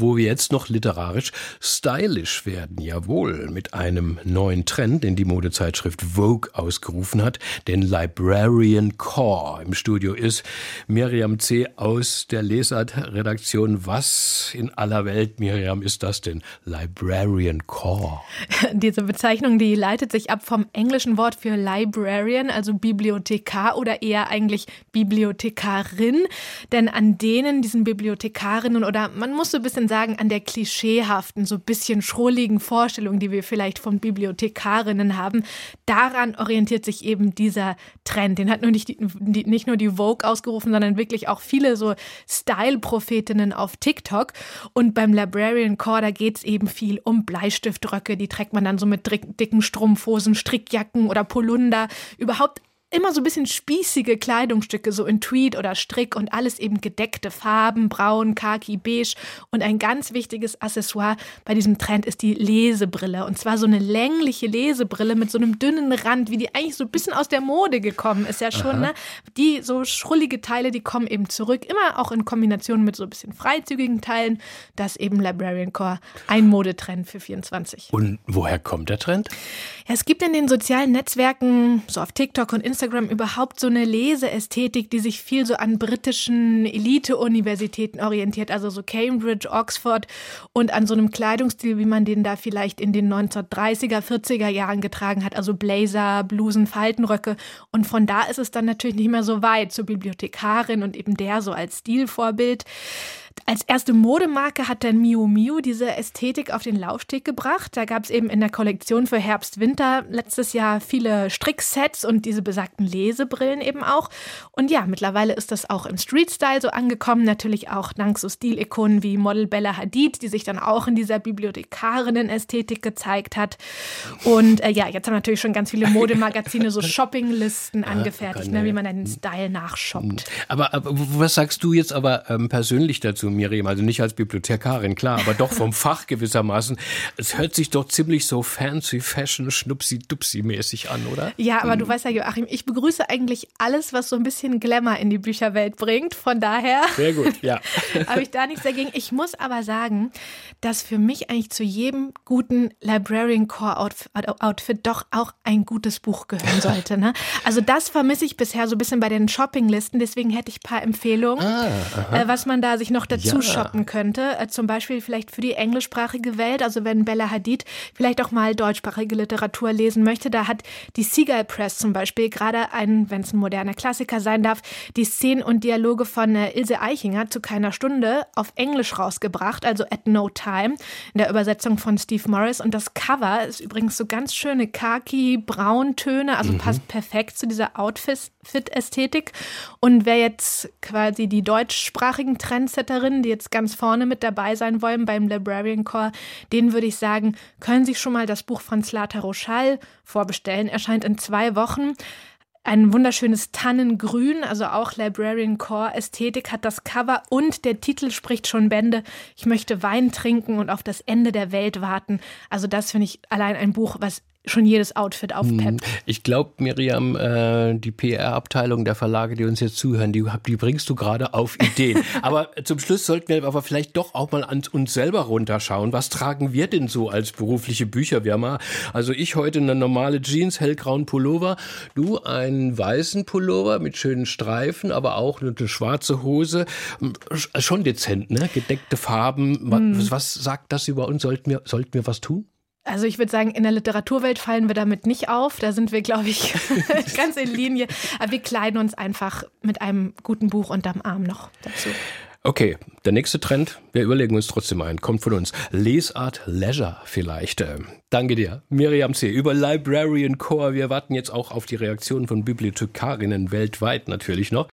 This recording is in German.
wo wir jetzt noch literarisch stylisch werden. Jawohl, mit einem neuen Trend, den die Modezeitschrift Vogue ausgerufen hat, den Librarian Core. Im Studio ist Miriam C. aus der Lesart-Redaktion. Was in aller Welt, Miriam, ist das denn? Librarian Core. Diese Bezeichnung, die leitet sich ab vom englischen Wort für Librarian, also Bibliothekar oder eher eigentlich Bibliothekarin. Denn an denen, diesen Bibliothekarinnen oder man muss so ein bisschen sagen, an der klischeehaften, so bisschen schrulligen Vorstellung, die wir vielleicht von Bibliothekarinnen haben, daran orientiert sich eben dieser Trend. Den hat nur nicht, die, nicht nur die Vogue ausgerufen, sondern wirklich auch viele so Style-Prophetinnen auf TikTok. Und beim Librarian Core, da geht es eben viel um Bleistiftröcke, die trägt man dann so mit dicken Strumpfhosen, Strickjacken oder Polunder. Überhaupt immer so ein bisschen spießige Kleidungsstücke, so in Tweed oder Strick und alles eben gedeckte Farben, braun, khaki, beige. Und ein ganz wichtiges Accessoire bei diesem Trend ist die Lesebrille. Und zwar so eine längliche Lesebrille mit so einem dünnen Rand, wie die eigentlich so ein bisschen aus der Mode gekommen ist ja schon. Ne? Die so schrullige Teile, die kommen eben zurück, immer auch in Kombination mit so ein bisschen freizügigen Teilen. Das ist eben Librarian Core, ein Modetrend für 24. Und woher kommt der Trend? Ja, es gibt in den sozialen Netzwerken, so auf TikTok und Instagram, Instagram überhaupt so eine Leseästhetik, die sich viel so an britischen Elite-Universitäten orientiert, also so Cambridge, Oxford und an so einem Kleidungsstil, wie man den da vielleicht in den 1930er, 40er Jahren getragen hat, also Blazer, Blusen, Faltenröcke. Und von da ist es dann natürlich nicht mehr so weit zur Bibliothekarin und eben der so als Stilvorbild. Als erste Modemarke hat dann Miu Miu diese Ästhetik auf den Laufsteg gebracht. Da gab es eben in der Kollektion für Herbst-Winter letztes Jahr viele Stricksets und diese besagten Lesebrillen eben auch. Und ja, mittlerweile ist das auch im Street-Style so angekommen. Natürlich auch dank so Stilikonen wie Model Bella Hadid, die sich dann auch in dieser Bibliothekarinnen-Ästhetik gezeigt hat. Und äh, ja, jetzt haben natürlich schon ganz viele Modemagazine so Shoppinglisten angefertigt, ne, wie man den Style nachshoppt. Aber, aber was sagst du jetzt aber ähm, persönlich dazu? Zu Miriam, also nicht als Bibliothekarin, klar, aber doch vom Fach gewissermaßen. Es hört sich doch ziemlich so fancy, fashion, schnupsi, dupsi mäßig an, oder? Ja, aber mhm. du weißt ja, Joachim, ich begrüße eigentlich alles, was so ein bisschen Glamour in die Bücherwelt bringt. Von daher. Sehr gut, ja. habe ich da nichts dagegen. Ich muss aber sagen, dass für mich eigentlich zu jedem guten Librarian Core Outfit doch auch ein gutes Buch gehören sollte. Ne? Also das vermisse ich bisher so ein bisschen bei den Shoppinglisten. Deswegen hätte ich ein paar Empfehlungen, ah, äh, was man da sich noch dazu ja. shoppen könnte. Äh, zum Beispiel vielleicht für die englischsprachige Welt. Also wenn Bella Hadid vielleicht auch mal deutschsprachige Literatur lesen möchte, da hat die Seagull Press zum Beispiel gerade ein, wenn es ein moderner Klassiker sein darf, die Szenen und Dialoge von äh, Ilse Eichinger zu keiner Stunde auf Englisch rausgebracht, also at no time, in der Übersetzung von Steve Morris. Und das Cover ist übrigens so ganz schöne khaki-brauntöne, also mhm. passt perfekt zu dieser Outfit-Ästhetik. Und wer jetzt quasi die deutschsprachigen Trendsetter Leserinnen, die jetzt ganz vorne mit dabei sein wollen beim Librarian Core, denen würde ich sagen, können Sie schon mal das Buch von Slata Rochal vorbestellen. Erscheint in zwei Wochen. Ein wunderschönes Tannengrün, also auch Librarian Core Ästhetik hat das Cover und der Titel spricht schon Bände. Ich möchte Wein trinken und auf das Ende der Welt warten. Also das finde ich allein ein Buch, was schon jedes Outfit aufpeppt. Hm, ich glaube, Miriam, äh, die PR-Abteilung der Verlage, die uns jetzt zuhören, die, die bringst du gerade auf Ideen. aber zum Schluss sollten wir aber vielleicht doch auch mal an uns selber runterschauen. Was tragen wir denn so als berufliche Bücher? Wir haben also ich heute eine normale Jeans, hellgrauen Pullover, du einen weißen Pullover mit schönen Streifen, aber auch eine schwarze Hose. Schon dezent, ne? Gedeckte Farben. Was, was sagt das über uns? Sollten wir, sollten wir was tun? Also ich würde sagen, in der Literaturwelt fallen wir damit nicht auf. Da sind wir, glaube ich, ganz in Linie. Aber wir kleiden uns einfach mit einem guten Buch unterm Arm noch dazu. Okay, der nächste Trend, wir überlegen uns trotzdem ein, kommt von uns. Lesart Leisure vielleicht. Ähm, danke dir, Miriam C. über Librarian Core. Wir warten jetzt auch auf die Reaktionen von Bibliothekarinnen weltweit natürlich noch.